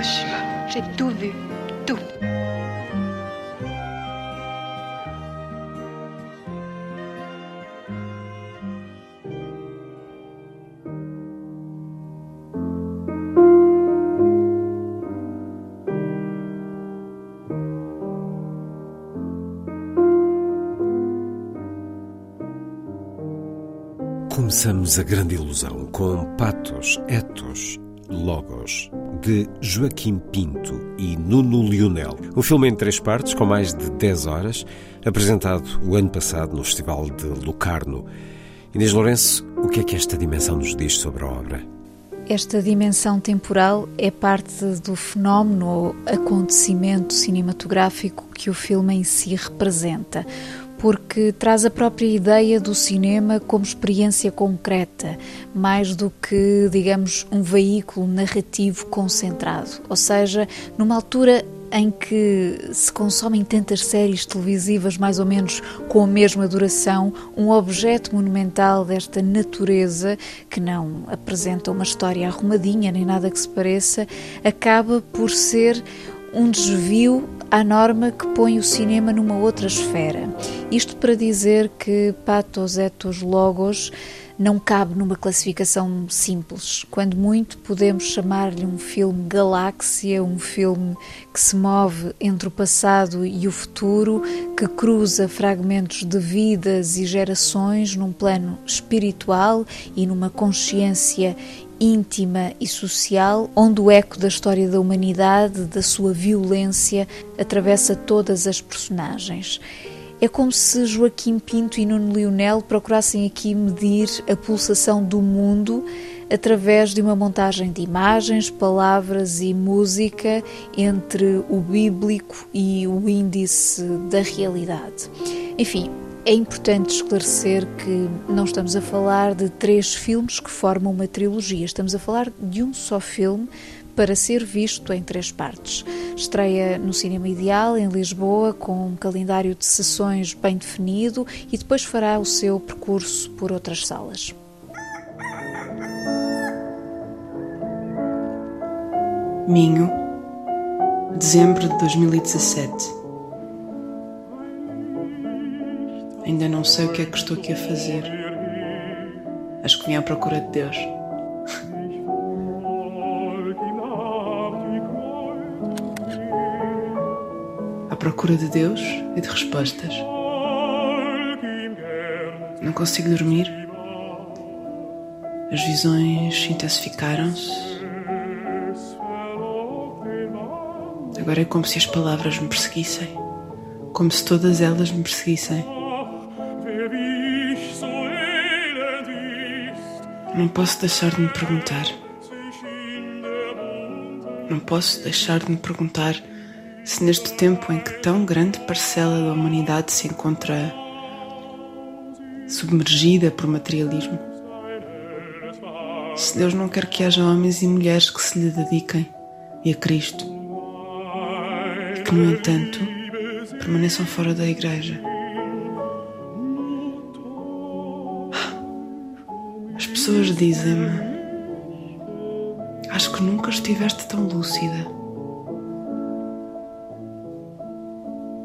Hiroshima. J'ai tout vu. Tout. Começamos a grande ilusão com Patos, Etos, Logos, de Joaquim Pinto e Nuno Lionel. Um filme em três partes, com mais de 10 horas, apresentado o ano passado no Festival de Locarno. Inês Lourenço, o que é que esta dimensão nos diz sobre a obra? Esta dimensão temporal é parte do fenómeno ou acontecimento cinematográfico que o filme em si representa, porque traz a própria ideia do cinema como experiência concreta, mais do que, digamos, um veículo narrativo concentrado. Ou seja, numa altura em que se consomem tantas séries televisivas mais ou menos com a mesma duração, um objeto monumental desta natureza, que não apresenta uma história arrumadinha nem nada que se pareça, acaba por ser um desvio à norma que põe o cinema numa outra esfera. Isto para dizer que Patos Etos Logos não cabe numa classificação simples. Quando muito, podemos chamar-lhe um filme galáxia, um filme que se move entre o passado e o futuro, que cruza fragmentos de vidas e gerações num plano espiritual e numa consciência íntima e social, onde o eco da história da humanidade, da sua violência, atravessa todas as personagens. É como se Joaquim Pinto e Nuno Lionel procurassem aqui medir a pulsação do mundo através de uma montagem de imagens, palavras e música entre o bíblico e o índice da realidade. Enfim, é importante esclarecer que não estamos a falar de três filmes que formam uma trilogia, estamos a falar de um só filme para ser visto em três partes. Estreia no Cinema Ideal, em Lisboa, com um calendário de sessões bem definido e depois fará o seu percurso por outras salas. Minho, dezembro de 2017. Não sei o que é que estou aqui a fazer. Acho que vim à procura de Deus. À procura de Deus e de respostas. Não consigo dormir. As visões intensificaram-se. Agora é como se as palavras me perseguissem. Como se todas elas me perseguissem. Não posso deixar de me perguntar. Não posso deixar de me perguntar se neste tempo em que tão grande parcela da humanidade se encontra submergida por materialismo, se Deus não quer que haja homens e mulheres que se lhe dediquem e a Cristo, e que, no entanto, permaneçam fora da igreja. Pessoas dizem-me: Acho que nunca estiveste tão lúcida.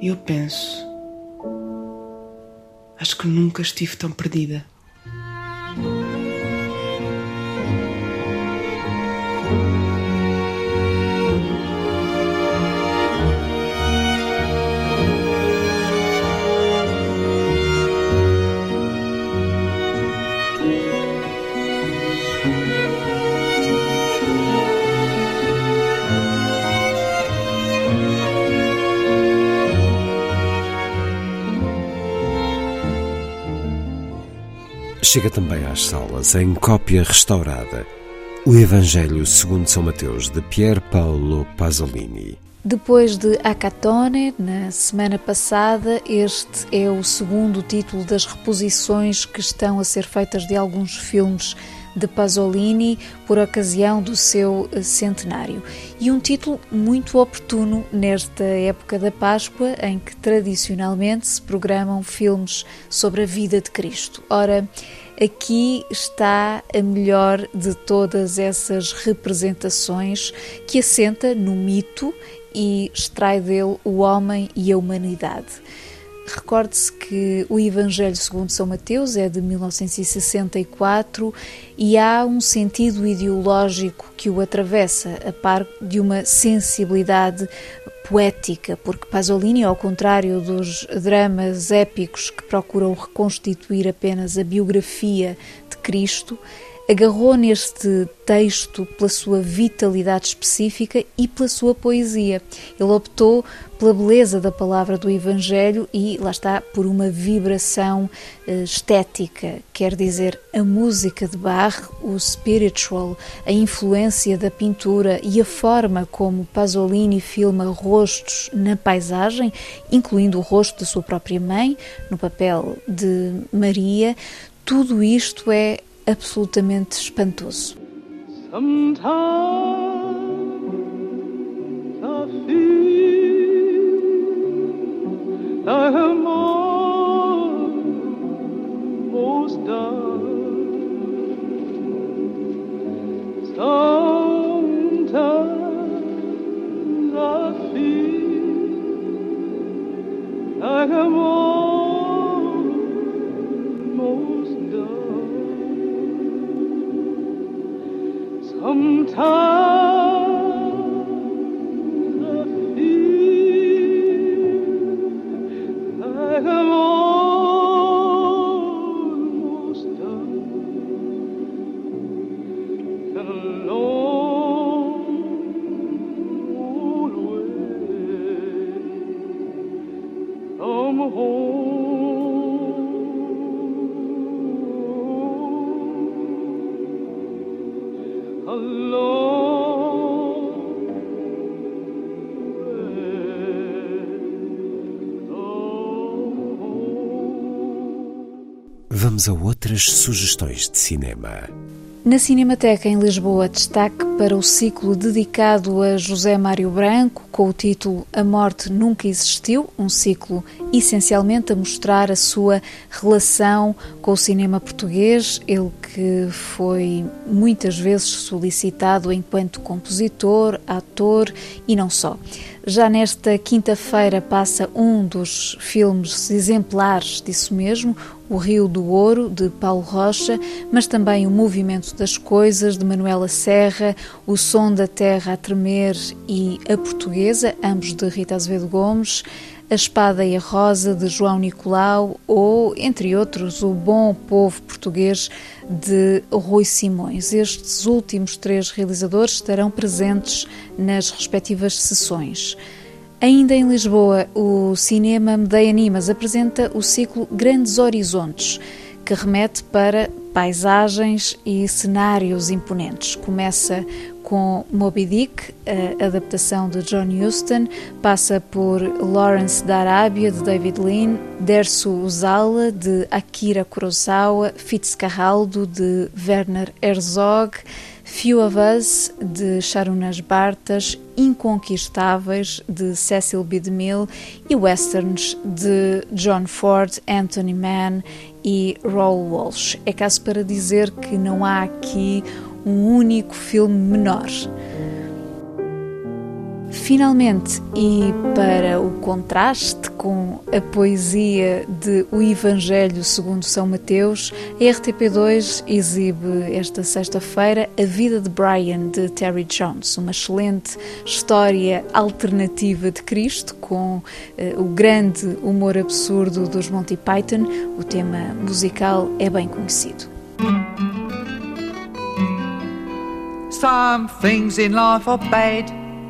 E eu penso: Acho que nunca estive tão perdida. Chega também às salas em cópia restaurada o Evangelho segundo São Mateus de Pier Paolo Pasolini. Depois de Acatone, na semana passada, este é o segundo título das reposições que estão a ser feitas de alguns filmes de Pasolini por ocasião do seu centenário. E um título muito oportuno nesta época da Páscoa, em que tradicionalmente se programam filmes sobre a vida de Cristo. Ora, aqui está a melhor de todas essas representações que assenta no mito e extrai dele o homem e a humanidade. Recorde-se que o Evangelho segundo São Mateus é de 1964 e há um sentido ideológico que o atravessa, a par de uma sensibilidade poética, porque Pasolini, ao contrário dos dramas épicos que procuram reconstituir apenas a biografia de Cristo, agarrou neste texto pela sua vitalidade específica e pela sua poesia. Ele optou pela beleza da palavra do Evangelho e, lá está, por uma vibração eh, estética, quer dizer, a música de Bach, o spiritual, a influência da pintura e a forma como Pasolini filma rostos na paisagem, incluindo o rosto da sua própria mãe, no papel de Maria, tudo isto é absolutamente espantoso. Sometimes I feel from home. Vamos a outras sugestões de cinema. Na Cinemateca em Lisboa, destaque para o ciclo dedicado a José Mário Branco, com o título A Morte Nunca Existiu, um ciclo essencialmente a mostrar a sua relação com o cinema português, ele que foi muitas vezes solicitado enquanto compositor, ator e não só. Já nesta quinta-feira passa um dos filmes exemplares disso mesmo, O Rio do Ouro, de Paulo Rocha, mas também O Movimento das Coisas, de Manuela Serra, O Som da Terra a Tremer e A Portuguesa, ambos de Rita Azevedo Gomes, A Espada e a Rosa, de João Nicolau, ou, entre outros, O Bom Povo Português, de Rui Simões. Estes últimos três realizadores estarão presentes nas respectivas sessões. Ainda em Lisboa, o Cinema Medeia Animas apresenta o ciclo Grandes Horizontes, que remete para paisagens e cenários imponentes. Começa com Moby Dick, a adaptação de John Huston, passa por Lawrence da Arábia, de David Lean, Dersu Uzala, de Akira Kurosawa, Fitzcarraldo, de Werner Herzog, Few of Us, de Sharunas Bartas, Inconquistáveis, de Cecil B. DeMille e Westerns, de John Ford, Anthony Mann e Raoul Walsh. É caso para dizer que não há aqui um único filme menor. Finalmente, e para o contraste com a poesia de O Evangelho segundo São Mateus, a RTP2 exibe esta sexta-feira A Vida de Brian, de Terry Jones, uma excelente história alternativa de Cristo, com uh, o grande humor absurdo dos Monty Python. O tema musical é bem conhecido. Some things in life are bad,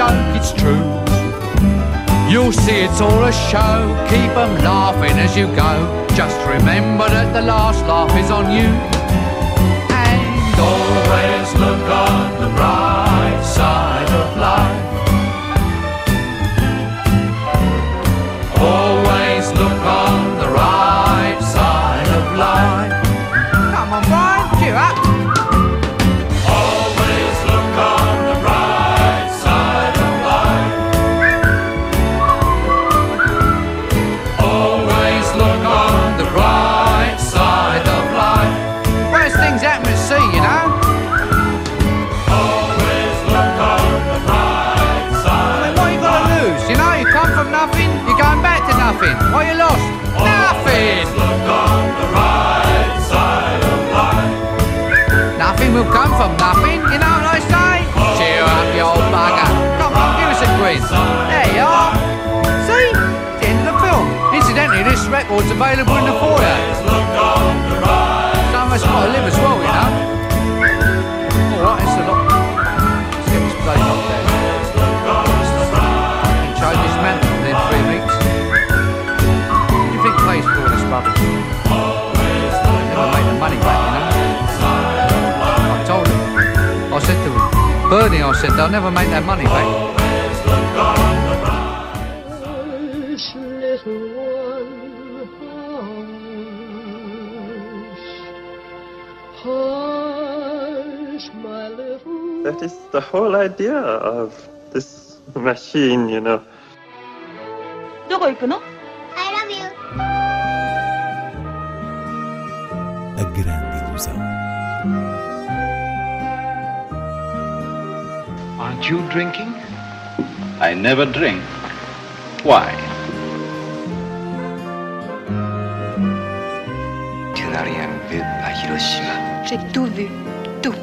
joke, it's true. You'll see it's all a show, keep 'em laughing as you go. Just remember that the last laugh is on you. This record's available in the foyer. Some of us got to live as well, you know. Alright, it's a lot. Let's get this place off there. And change this mantle within three weeks. What do you think pays for all this rubbish? Never make the money back, you know. I told him. I said to him, Bernie, I said, they'll never make that money back. That is the whole idea of this machine, you know. どこ行くの I love you. A grande ilusão. Aren't you drinking? I never drink. Why? Tu n'as rien vu à Hiroshima. J'ai tout vu, tout.